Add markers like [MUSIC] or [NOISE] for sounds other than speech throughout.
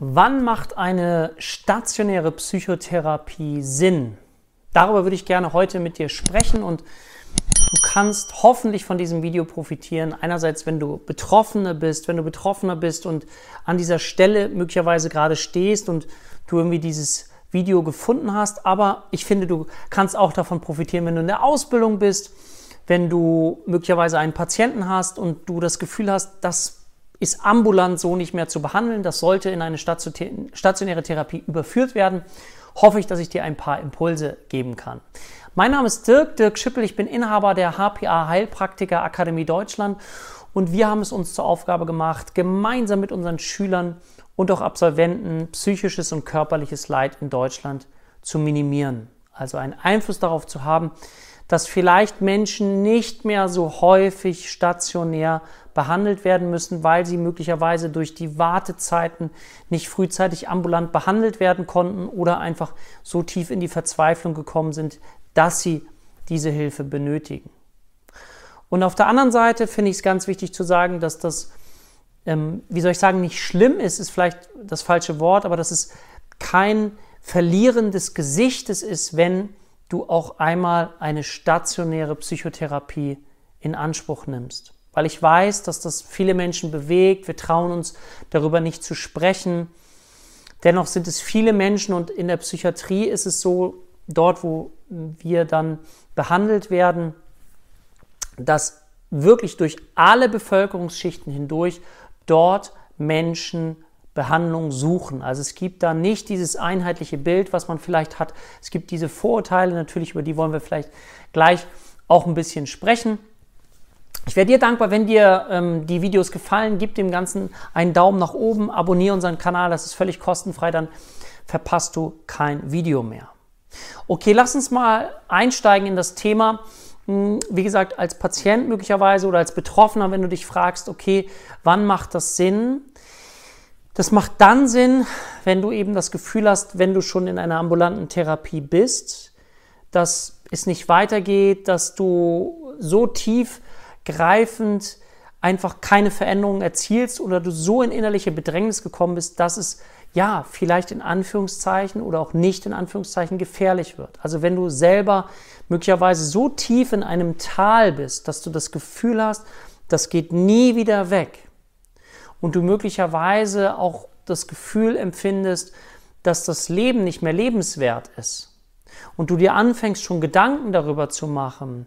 Wann macht eine stationäre Psychotherapie Sinn? Darüber würde ich gerne heute mit dir sprechen und du kannst hoffentlich von diesem Video profitieren. Einerseits, wenn du Betroffene bist, wenn du Betroffener bist und an dieser Stelle möglicherweise gerade stehst und du irgendwie dieses Video gefunden hast. Aber ich finde, du kannst auch davon profitieren, wenn du in der Ausbildung bist, wenn du möglicherweise einen Patienten hast und du das Gefühl hast, dass ist ambulant so nicht mehr zu behandeln. Das sollte in eine stationäre Therapie überführt werden. Hoffe ich, dass ich dir ein paar Impulse geben kann. Mein Name ist Dirk, Dirk Schippel. Ich bin Inhaber der HPA Heilpraktiker Akademie Deutschland und wir haben es uns zur Aufgabe gemacht, gemeinsam mit unseren Schülern und auch Absolventen psychisches und körperliches Leid in Deutschland zu minimieren. Also einen Einfluss darauf zu haben, dass vielleicht Menschen nicht mehr so häufig stationär behandelt werden müssen, weil sie möglicherweise durch die Wartezeiten nicht frühzeitig ambulant behandelt werden konnten oder einfach so tief in die Verzweiflung gekommen sind, dass sie diese Hilfe benötigen. Und auf der anderen Seite finde ich es ganz wichtig zu sagen, dass das, ähm, wie soll ich sagen, nicht schlimm ist, ist vielleicht das falsche Wort, aber dass es kein Verlieren des Gesichtes ist, wenn du auch einmal eine stationäre Psychotherapie in Anspruch nimmst. Weil ich weiß, dass das viele Menschen bewegt. Wir trauen uns darüber nicht zu sprechen. Dennoch sind es viele Menschen und in der Psychiatrie ist es so, dort wo wir dann behandelt werden, dass wirklich durch alle Bevölkerungsschichten hindurch dort Menschen Behandlung suchen. Also es gibt da nicht dieses einheitliche Bild, was man vielleicht hat. Es gibt diese Vorurteile, natürlich über die wollen wir vielleicht gleich auch ein bisschen sprechen. Ich wäre dir dankbar, wenn dir ähm, die Videos gefallen. Gib dem Ganzen einen Daumen nach oben, abonniere unseren Kanal, das ist völlig kostenfrei, dann verpasst du kein Video mehr. Okay, lass uns mal einsteigen in das Thema. Hm, wie gesagt, als Patient möglicherweise oder als Betroffener, wenn du dich fragst, okay, wann macht das Sinn? Das macht dann Sinn, wenn du eben das Gefühl hast, wenn du schon in einer ambulanten Therapie bist, dass es nicht weitergeht, dass du so tief greifend einfach keine Veränderungen erzielst oder du so in innerliche Bedrängnis gekommen bist, dass es ja vielleicht in Anführungszeichen oder auch nicht in Anführungszeichen gefährlich wird. Also wenn du selber möglicherweise so tief in einem Tal bist, dass du das Gefühl hast, das geht nie wieder weg, und du möglicherweise auch das Gefühl empfindest, dass das Leben nicht mehr lebenswert ist und du dir anfängst schon Gedanken darüber zu machen,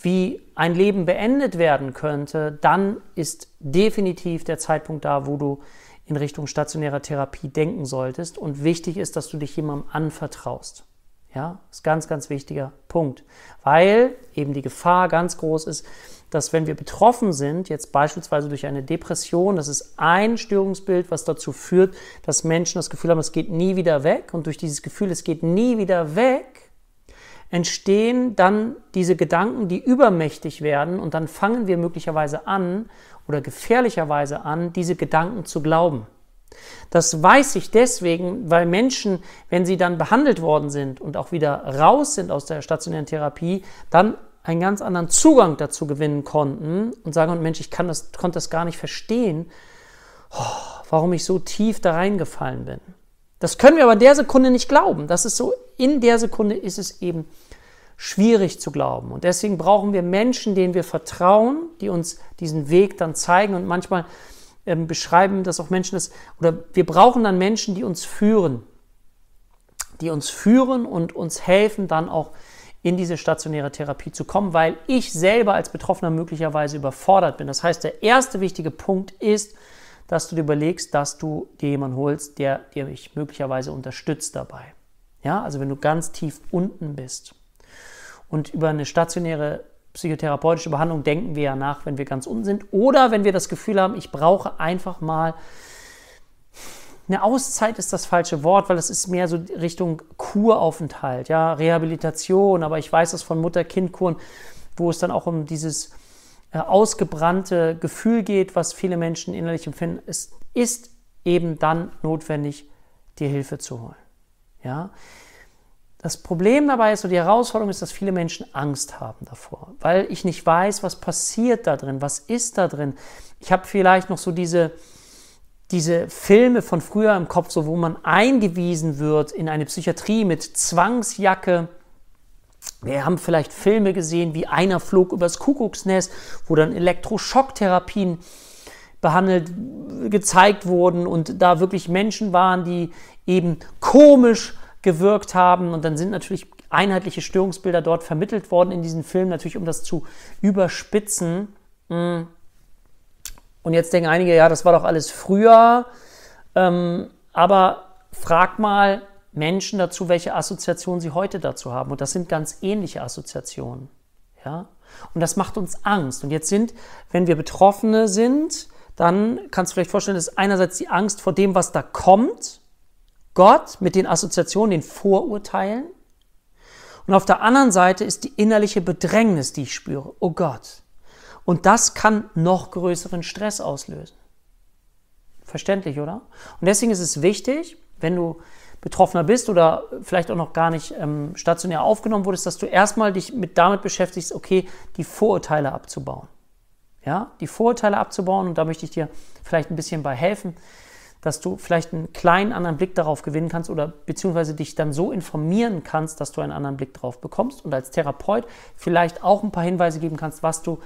wie ein Leben beendet werden könnte, dann ist definitiv der Zeitpunkt da, wo du in Richtung stationärer Therapie denken solltest. Und wichtig ist, dass du dich jemandem anvertraust. Ja, ist ganz, ganz wichtiger Punkt, weil eben die Gefahr ganz groß ist, dass wenn wir betroffen sind, jetzt beispielsweise durch eine Depression, das ist ein Störungsbild, was dazu führt, dass Menschen das Gefühl haben, es geht nie wieder weg. Und durch dieses Gefühl, es geht nie wieder weg, entstehen dann diese Gedanken, die übermächtig werden. Und dann fangen wir möglicherweise an oder gefährlicherweise an, diese Gedanken zu glauben. Das weiß ich deswegen, weil Menschen, wenn sie dann behandelt worden sind und auch wieder raus sind aus der stationären Therapie, dann einen ganz anderen Zugang dazu gewinnen konnten und sagen, Mensch, ich kann das, konnte das gar nicht verstehen, oh, warum ich so tief da reingefallen bin. Das können wir aber in der Sekunde nicht glauben. Das ist so, in der Sekunde ist es eben schwierig zu glauben. Und deswegen brauchen wir Menschen, denen wir vertrauen, die uns diesen Weg dann zeigen. Und manchmal ähm, beschreiben das auch Menschen, das, oder wir brauchen dann Menschen, die uns führen. Die uns führen und uns helfen, dann auch in diese stationäre Therapie zu kommen, weil ich selber als Betroffener möglicherweise überfordert bin. Das heißt, der erste wichtige Punkt ist, dass du dir überlegst, dass du dir jemanden holst, der dir möglicherweise unterstützt dabei. Ja, also wenn du ganz tief unten bist. Und über eine stationäre psychotherapeutische Behandlung denken wir ja nach, wenn wir ganz unten sind. Oder wenn wir das Gefühl haben, ich brauche einfach mal eine Auszeit ist das falsche Wort, weil es ist mehr so Richtung Kuraufenthalt, ja, Rehabilitation, aber ich weiß es von Mutter-Kind-Kuren, wo es dann auch um dieses ausgebrannte Gefühl geht, was viele Menschen innerlich empfinden. Es ist eben dann notwendig, dir Hilfe zu holen. Ja? Das Problem dabei ist, oder die Herausforderung ist, dass viele Menschen Angst haben davor, weil ich nicht weiß, was passiert da drin, was ist da drin. Ich habe vielleicht noch so diese, diese Filme von früher im Kopf, so wo man eingewiesen wird in eine Psychiatrie mit Zwangsjacke. Wir haben vielleicht Filme gesehen, wie einer flog übers Kuckucksnest, wo dann Elektroschocktherapien behandelt, gezeigt wurden und da wirklich Menschen waren, die eben komisch gewirkt haben. Und dann sind natürlich einheitliche Störungsbilder dort vermittelt worden in diesen Filmen, natürlich um das zu überspitzen. Mm. Und jetzt denken einige, ja, das war doch alles früher. Ähm, aber frag mal Menschen dazu, welche Assoziationen sie heute dazu haben. Und das sind ganz ähnliche Assoziationen. Ja? Und das macht uns Angst. Und jetzt sind, wenn wir Betroffene sind, dann kannst du vielleicht vorstellen, dass einerseits die Angst vor dem, was da kommt, Gott mit den Assoziationen, den Vorurteilen. Und auf der anderen Seite ist die innerliche Bedrängnis, die ich spüre. Oh Gott, und das kann noch größeren Stress auslösen. Verständlich, oder? Und deswegen ist es wichtig, wenn du Betroffener bist oder vielleicht auch noch gar nicht ähm, stationär aufgenommen wurdest, dass du erstmal dich mit damit beschäftigst, okay, die Vorurteile abzubauen. Ja, die Vorurteile abzubauen und da möchte ich dir vielleicht ein bisschen bei helfen, dass du vielleicht einen kleinen anderen Blick darauf gewinnen kannst oder beziehungsweise dich dann so informieren kannst, dass du einen anderen Blick darauf bekommst und als Therapeut vielleicht auch ein paar Hinweise geben kannst, was du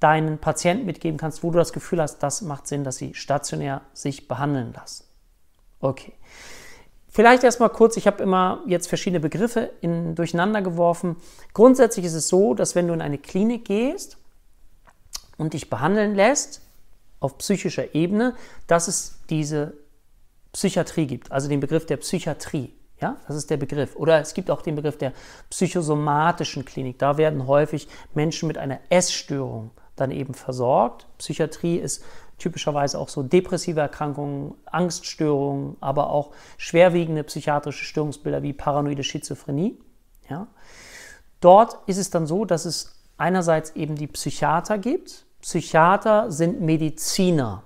deinen Patienten mitgeben kannst, wo du das Gefühl hast, das macht Sinn, dass sie stationär sich behandeln lassen. Okay. Vielleicht erstmal kurz, ich habe immer jetzt verschiedene Begriffe in, durcheinander geworfen. Grundsätzlich ist es so, dass wenn du in eine Klinik gehst und dich behandeln lässt, auf psychischer Ebene, dass es diese Psychiatrie gibt, also den Begriff der Psychiatrie. Ja, das ist der Begriff. Oder es gibt auch den Begriff der psychosomatischen Klinik. Da werden häufig Menschen mit einer Essstörung dann eben versorgt. Psychiatrie ist typischerweise auch so depressive Erkrankungen, Angststörungen, aber auch schwerwiegende psychiatrische Störungsbilder wie paranoide Schizophrenie. Ja. Dort ist es dann so, dass es einerseits eben die Psychiater gibt. Psychiater sind Mediziner,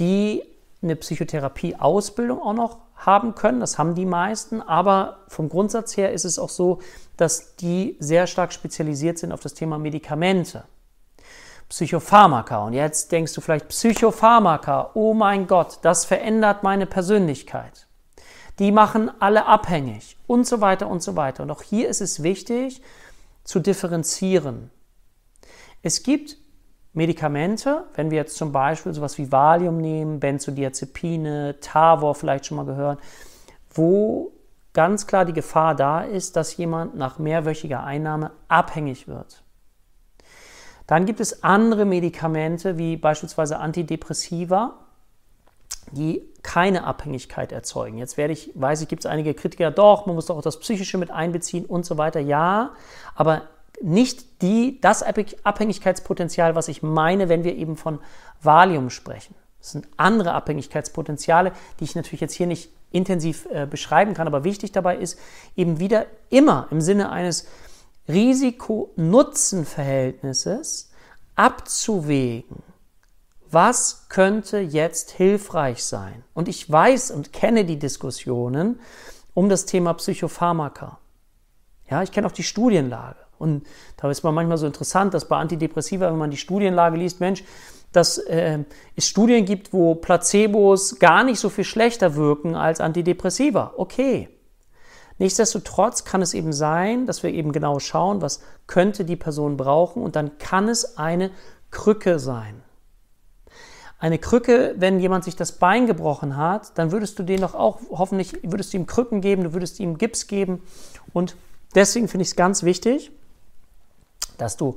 die eine Psychotherapie-Ausbildung auch noch haben können. Das haben die meisten. Aber vom Grundsatz her ist es auch so, dass die sehr stark spezialisiert sind auf das Thema Medikamente. Psychopharmaka. Und jetzt denkst du vielleicht, Psychopharmaka, oh mein Gott, das verändert meine Persönlichkeit. Die machen alle abhängig und so weiter und so weiter. Und auch hier ist es wichtig zu differenzieren. Es gibt Medikamente, wenn wir jetzt zum Beispiel sowas wie Valium nehmen, Benzodiazepine, Tavor vielleicht schon mal gehört, wo ganz klar die Gefahr da ist, dass jemand nach mehrwöchiger Einnahme abhängig wird. Dann gibt es andere Medikamente wie beispielsweise Antidepressiva, die keine Abhängigkeit erzeugen. Jetzt werde ich, weiß ich, gibt es einige Kritiker, doch, man muss doch auch das Psychische mit einbeziehen und so weiter. Ja, aber nicht die, das Abhängigkeitspotenzial, was ich meine, wenn wir eben von Valium sprechen. Das sind andere Abhängigkeitspotenziale, die ich natürlich jetzt hier nicht intensiv äh, beschreiben kann, aber wichtig dabei ist, eben wieder immer im Sinne eines Risiko-Nutzen-Verhältnisses abzuwägen, was könnte jetzt hilfreich sein. Und ich weiß und kenne die Diskussionen um das Thema Psychopharmaka. Ja, ich kenne auch die Studienlage. Und da ist man manchmal so interessant, dass bei Antidepressiva, wenn man die Studienlage liest, Mensch, dass äh, es Studien gibt, wo Placebos gar nicht so viel schlechter wirken als Antidepressiva. Okay. Nichtsdestotrotz kann es eben sein, dass wir eben genau schauen, was könnte die Person brauchen und dann kann es eine Krücke sein. Eine Krücke, wenn jemand sich das Bein gebrochen hat, dann würdest du den doch auch hoffentlich, würdest du ihm Krücken geben, du würdest ihm Gips geben und deswegen finde ich es ganz wichtig, dass du,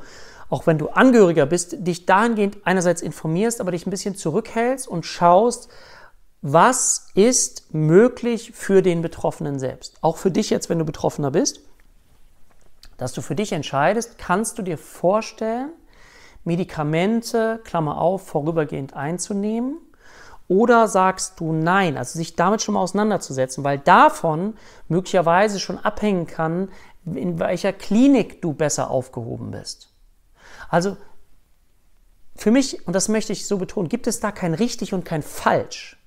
auch wenn du Angehöriger bist, dich dahingehend einerseits informierst, aber dich ein bisschen zurückhältst und schaust, was ist möglich für den Betroffenen selbst. Auch für dich jetzt, wenn du Betroffener bist, dass du für dich entscheidest, kannst du dir vorstellen, Medikamente, Klammer auf, vorübergehend einzunehmen? Oder sagst du nein, also sich damit schon mal auseinanderzusetzen, weil davon möglicherweise schon abhängen kann, in welcher Klinik du besser aufgehoben bist. Also für mich, und das möchte ich so betonen, gibt es da kein richtig und kein falsch,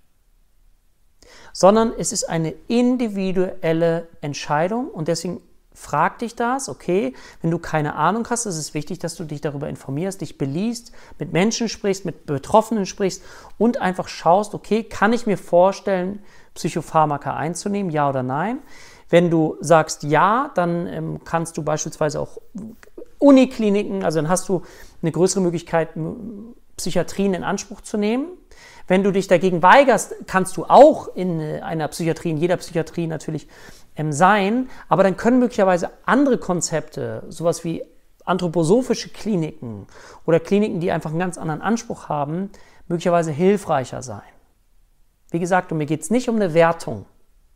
sondern es ist eine individuelle Entscheidung und deswegen frag dich das, okay. Wenn du keine Ahnung hast, ist es wichtig, dass du dich darüber informierst, dich beliest, mit Menschen sprichst, mit Betroffenen sprichst und einfach schaust, okay, kann ich mir vorstellen, Psychopharmaka einzunehmen, ja oder nein? Wenn du sagst ja, dann ähm, kannst du beispielsweise auch Unikliniken, also dann hast du eine größere Möglichkeit, Psychiatrien in Anspruch zu nehmen. Wenn du dich dagegen weigerst, kannst du auch in äh, einer Psychiatrie, in jeder Psychiatrie natürlich ähm, sein, aber dann können möglicherweise andere Konzepte, sowas wie anthroposophische Kliniken oder Kliniken, die einfach einen ganz anderen Anspruch haben, möglicherweise hilfreicher sein. Wie gesagt, und mir geht es nicht um eine Wertung.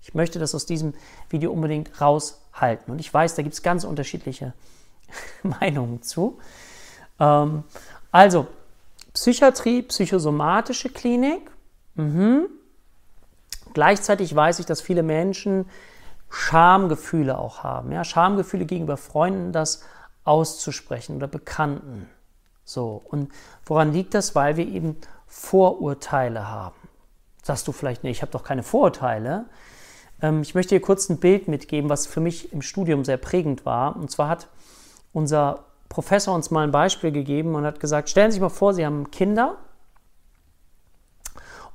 Ich möchte das aus diesem Video unbedingt raushalten. Und ich weiß, da gibt es ganz unterschiedliche [LAUGHS] Meinungen zu. Ähm, also, Psychiatrie, psychosomatische Klinik. Mhm. Gleichzeitig weiß ich, dass viele Menschen Schamgefühle auch haben. Ja? Schamgefühle gegenüber Freunden, das auszusprechen oder Bekannten. So. Und woran liegt das? Weil wir eben Vorurteile haben. Sagst du vielleicht, nee, ich habe doch keine Vorurteile. Ähm, ich möchte dir kurz ein Bild mitgeben, was für mich im Studium sehr prägend war. Und zwar hat unser Professor uns mal ein Beispiel gegeben und hat gesagt, stellen Sie sich mal vor, Sie haben Kinder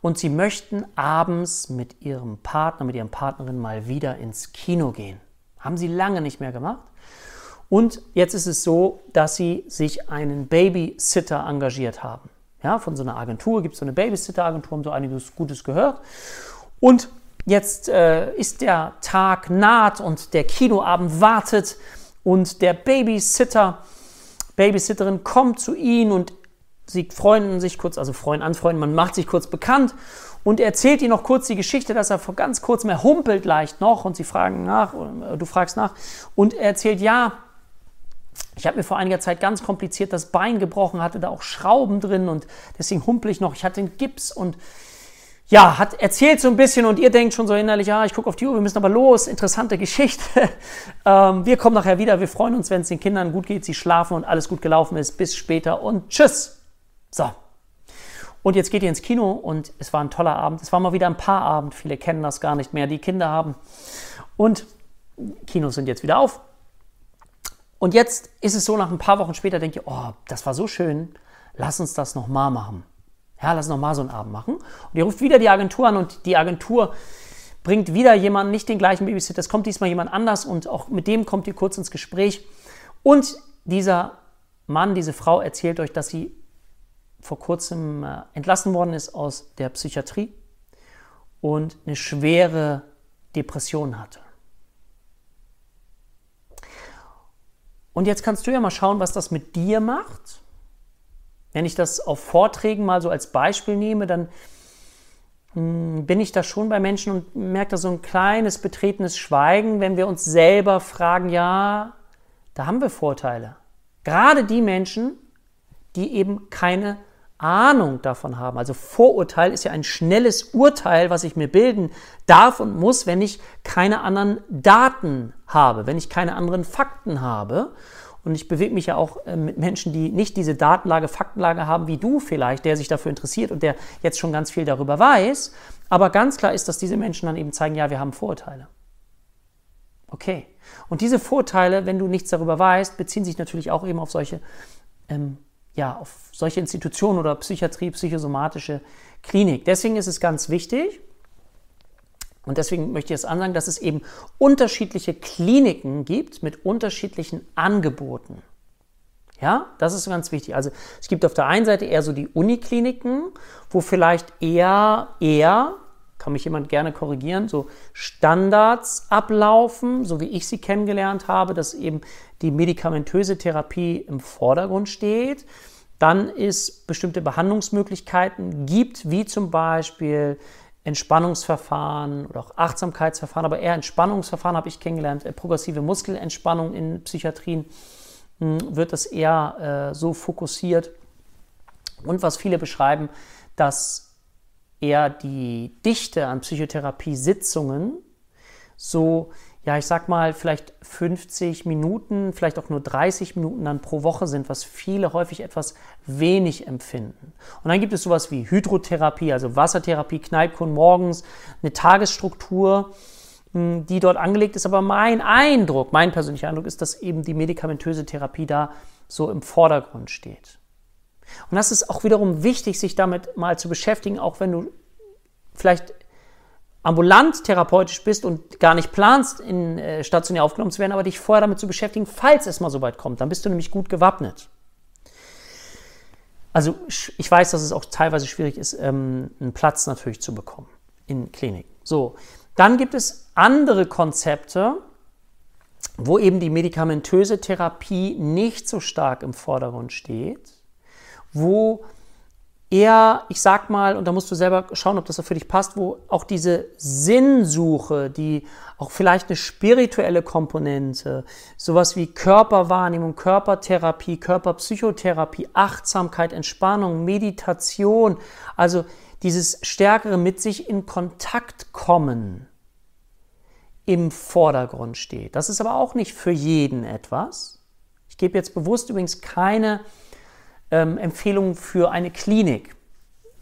und Sie möchten abends mit Ihrem Partner, mit Ihren Partnerin mal wieder ins Kino gehen. Haben Sie lange nicht mehr gemacht. Und jetzt ist es so, dass Sie sich einen Babysitter engagiert haben. Ja, von so einer Agentur gibt es so eine Babysitter-Agentur, haben so einiges Gutes gehört. Und jetzt äh, ist der Tag naht und der Kinoabend wartet und der Babysitter, Babysitterin kommt zu ihnen und sie freunden sich kurz, also freuen, anfreunden, man macht sich kurz bekannt und erzählt ihnen noch kurz die Geschichte, dass er vor ganz kurzem, er humpelt leicht noch und sie fragen nach, äh, du fragst nach und er erzählt, ja, ich habe mir vor einiger Zeit ganz kompliziert das Bein gebrochen, hatte da auch Schrauben drin und deswegen humpel ich noch. Ich hatte den Gips und ja, hat erzählt so ein bisschen und ihr denkt schon so innerlich, ja, ich gucke auf die Uhr, wir müssen aber los, interessante Geschichte. [LAUGHS] ähm, wir kommen nachher wieder, wir freuen uns, wenn es den Kindern gut geht, sie schlafen und alles gut gelaufen ist. Bis später und tschüss. So. Und jetzt geht ihr ins Kino und es war ein toller Abend. Es war mal wieder ein Paarabend. Viele kennen das gar nicht mehr, die Kinder haben. Und Kinos sind jetzt wieder auf. Und jetzt ist es so, nach ein paar Wochen später denkt ihr, oh, das war so schön, lass uns das nochmal machen. Ja, lass nochmal so einen Abend machen. Und ihr ruft wieder die Agentur an und die Agentur bringt wieder jemanden, nicht den gleichen Babysitter, es kommt diesmal jemand anders und auch mit dem kommt ihr kurz ins Gespräch. Und dieser Mann, diese Frau erzählt euch, dass sie vor kurzem äh, entlassen worden ist aus der Psychiatrie und eine schwere Depression hatte. Und jetzt kannst du ja mal schauen, was das mit dir macht. Wenn ich das auf Vorträgen mal so als Beispiel nehme, dann hm, bin ich da schon bei Menschen und merke da so ein kleines betretenes Schweigen, wenn wir uns selber fragen, ja, da haben wir Vorteile. Gerade die Menschen, die eben keine Ahnung davon haben. Also Vorurteil ist ja ein schnelles Urteil, was ich mir bilden darf und muss, wenn ich keine anderen Daten habe, wenn ich keine anderen Fakten habe. Und ich bewege mich ja auch äh, mit Menschen, die nicht diese Datenlage, Faktenlage haben wie du vielleicht, der sich dafür interessiert und der jetzt schon ganz viel darüber weiß. Aber ganz klar ist, dass diese Menschen dann eben zeigen, ja, wir haben Vorurteile. Okay. Und diese Vorteile, wenn du nichts darüber weißt, beziehen sich natürlich auch eben auf solche ähm, ja, auf solche Institutionen oder Psychiatrie, psychosomatische Klinik. Deswegen ist es ganz wichtig, und deswegen möchte ich es ansagen, dass es eben unterschiedliche Kliniken gibt mit unterschiedlichen Angeboten. Ja, das ist ganz wichtig. Also es gibt auf der einen Seite eher so die Unikliniken, wo vielleicht eher, eher, kann mich jemand gerne korrigieren, so Standards ablaufen, so wie ich sie kennengelernt habe, dass eben die medikamentöse Therapie im Vordergrund steht. Dann es bestimmte Behandlungsmöglichkeiten gibt, wie zum Beispiel Entspannungsverfahren oder auch Achtsamkeitsverfahren, aber eher Entspannungsverfahren habe ich kennengelernt. Äh, progressive Muskelentspannung in Psychiatrien hm, wird das eher äh, so fokussiert. Und was viele beschreiben, dass eher die Dichte an Psychotherapie-Sitzungen so ja, ich sag mal, vielleicht 50 Minuten, vielleicht auch nur 30 Minuten dann pro Woche sind, was viele häufig etwas wenig empfinden. Und dann gibt es sowas wie Hydrotherapie, also Wassertherapie, Kneipkuren morgens, eine Tagesstruktur, hm, die dort angelegt ist. Aber mein Eindruck, mein persönlicher Eindruck ist, dass eben die medikamentöse Therapie da so im Vordergrund steht. Und das ist auch wiederum wichtig, sich damit mal zu beschäftigen, auch wenn du vielleicht ambulant therapeutisch bist und gar nicht planst, in äh, stationär aufgenommen zu werden, aber dich vorher damit zu beschäftigen, falls es mal so weit kommt. Dann bist du nämlich gut gewappnet. Also ich weiß, dass es auch teilweise schwierig ist, ähm, einen Platz natürlich zu bekommen in Kliniken. So, dann gibt es andere Konzepte, wo eben die medikamentöse Therapie nicht so stark im Vordergrund steht, wo eher, ich sag mal, und da musst du selber schauen, ob das für dich passt, wo auch diese Sinnsuche, die auch vielleicht eine spirituelle Komponente, sowas wie Körperwahrnehmung, Körpertherapie, Körperpsychotherapie, Achtsamkeit, Entspannung, Meditation, also dieses stärkere mit sich in Kontakt kommen im Vordergrund steht. Das ist aber auch nicht für jeden etwas. Ich gebe jetzt bewusst übrigens keine ähm, Empfehlung für eine Klinik.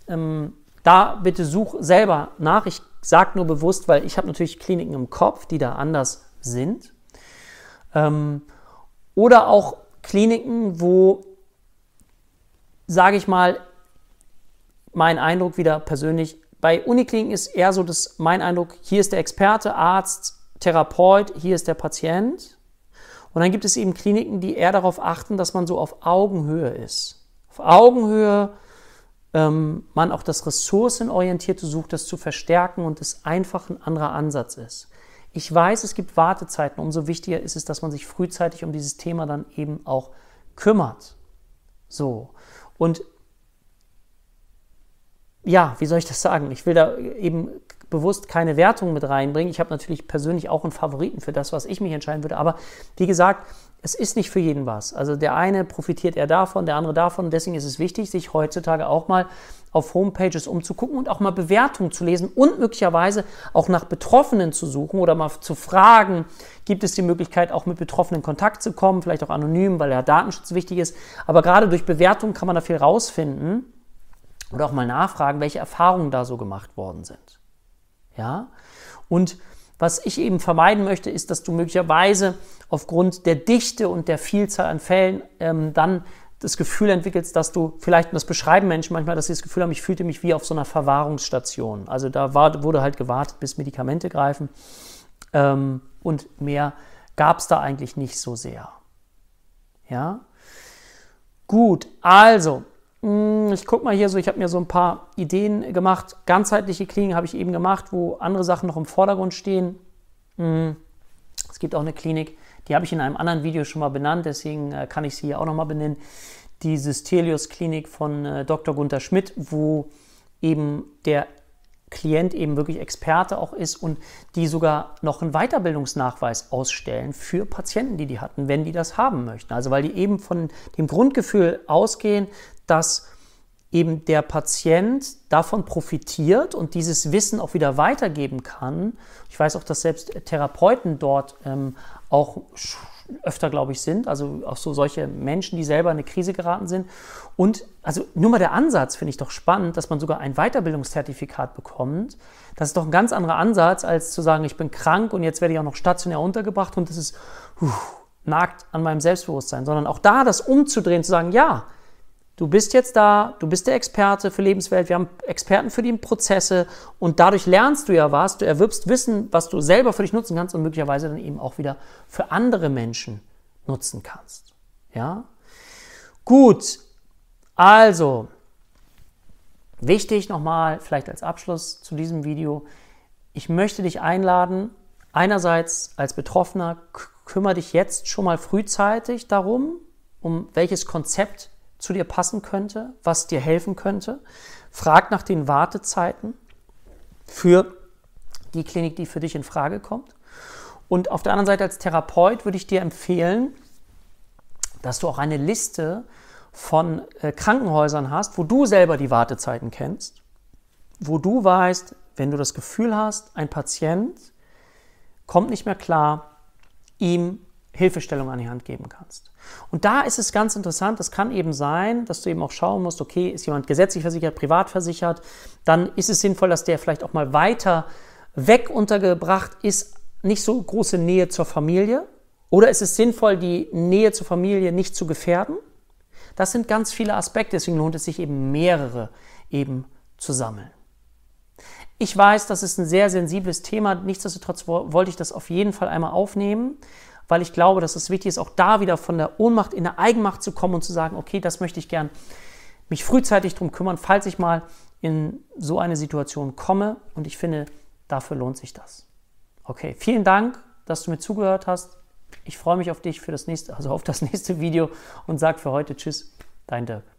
Ähm, da bitte such selber nach. Ich sage nur bewusst, weil ich habe natürlich Kliniken im Kopf, die da anders sind. Ähm, oder auch Kliniken, wo, sage ich mal, mein Eindruck wieder persönlich, bei Unikliniken ist eher so, dass mein Eindruck, hier ist der Experte, Arzt, Therapeut, hier ist der Patient. Und dann gibt es eben Kliniken, die eher darauf achten, dass man so auf Augenhöhe ist. Auf Augenhöhe ähm, man auch das Ressourcenorientierte sucht, das zu verstärken und es einfach ein anderer Ansatz ist. Ich weiß, es gibt Wartezeiten. Umso wichtiger ist es, dass man sich frühzeitig um dieses Thema dann eben auch kümmert. So. Und ja, wie soll ich das sagen? Ich will da eben bewusst keine Wertung mit reinbringen. Ich habe natürlich persönlich auch einen Favoriten für das, was ich mich entscheiden würde. Aber wie gesagt, es ist nicht für jeden was. Also der eine profitiert eher davon, der andere davon. Deswegen ist es wichtig, sich heutzutage auch mal auf Homepages umzugucken und auch mal Bewertungen zu lesen und möglicherweise auch nach Betroffenen zu suchen oder mal zu fragen, gibt es die Möglichkeit, auch mit Betroffenen in Kontakt zu kommen, vielleicht auch anonym, weil ja Datenschutz wichtig ist. Aber gerade durch Bewertungen kann man da viel rausfinden oder auch mal nachfragen, welche Erfahrungen da so gemacht worden sind. Ja? Und was ich eben vermeiden möchte, ist, dass du möglicherweise aufgrund der Dichte und der Vielzahl an Fällen ähm, dann das Gefühl entwickelst, dass du vielleicht, und das beschreiben Menschen manchmal, dass sie das Gefühl haben, ich fühlte mich wie auf so einer Verwahrungsstation. Also da war, wurde halt gewartet, bis Medikamente greifen. Ähm, und mehr gab es da eigentlich nicht so sehr. Ja? Gut, also ich gucke mal hier so, ich habe mir so ein paar Ideen gemacht. Ganzheitliche Kliniken habe ich eben gemacht, wo andere Sachen noch im Vordergrund stehen. Hm, es gibt auch eine Klinik, die habe ich in einem anderen Video schon mal benannt, deswegen äh, kann ich sie hier auch nochmal benennen. Die Systelius Klinik von äh, Dr. Gunther Schmidt, wo eben der Klient eben wirklich Experte auch ist und die sogar noch einen Weiterbildungsnachweis ausstellen für Patienten, die die hatten, wenn die das haben möchten. Also weil die eben von dem Grundgefühl ausgehen, dass eben der Patient davon profitiert und dieses Wissen auch wieder weitergeben kann. Ich weiß auch, dass selbst Therapeuten dort ähm, auch öfter, glaube ich, sind, also auch so solche Menschen, die selber in eine Krise geraten sind. Und also nur mal der Ansatz finde ich doch spannend, dass man sogar ein Weiterbildungszertifikat bekommt. Das ist doch ein ganz anderer Ansatz, als zu sagen, ich bin krank und jetzt werde ich auch noch stationär untergebracht und das ist puh, nagt an meinem Selbstbewusstsein, sondern auch da das umzudrehen, zu sagen, ja, Du bist jetzt da, du bist der Experte für Lebenswelt, wir haben Experten für die Prozesse und dadurch lernst du ja was, du erwirbst Wissen, was du selber für dich nutzen kannst und möglicherweise dann eben auch wieder für andere Menschen nutzen kannst. Ja? Gut, also wichtig nochmal, vielleicht als Abschluss zu diesem Video, ich möchte dich einladen, einerseits als Betroffener, kümmere dich jetzt schon mal frühzeitig darum, um welches Konzept zu dir passen könnte, was dir helfen könnte. Frag nach den Wartezeiten für die Klinik, die für dich in Frage kommt. Und auf der anderen Seite als Therapeut würde ich dir empfehlen, dass du auch eine Liste von äh, Krankenhäusern hast, wo du selber die Wartezeiten kennst, wo du weißt, wenn du das Gefühl hast, ein Patient kommt nicht mehr klar, ihm Hilfestellung an die Hand geben kannst. Und da ist es ganz interessant, es kann eben sein, dass du eben auch schauen musst, okay, ist jemand gesetzlich versichert, privat versichert, dann ist es sinnvoll, dass der vielleicht auch mal weiter weg untergebracht ist nicht so große Nähe zur Familie? Oder ist es sinnvoll, die Nähe zur Familie nicht zu gefährden? Das sind ganz viele Aspekte, deswegen lohnt es sich eben mehrere eben zu sammeln. Ich weiß, das ist ein sehr sensibles Thema, nichtsdestotrotz wollte ich das auf jeden Fall einmal aufnehmen, weil ich glaube, dass es wichtig ist, auch da wieder von der Ohnmacht in der Eigenmacht zu kommen und zu sagen, okay, das möchte ich gern mich frühzeitig darum kümmern, falls ich mal in so eine Situation komme und ich finde, dafür lohnt sich das. Okay, vielen Dank, dass du mir zugehört hast. Ich freue mich auf dich für das nächste, also auf das nächste Video und sage für heute Tschüss, dein Dirk.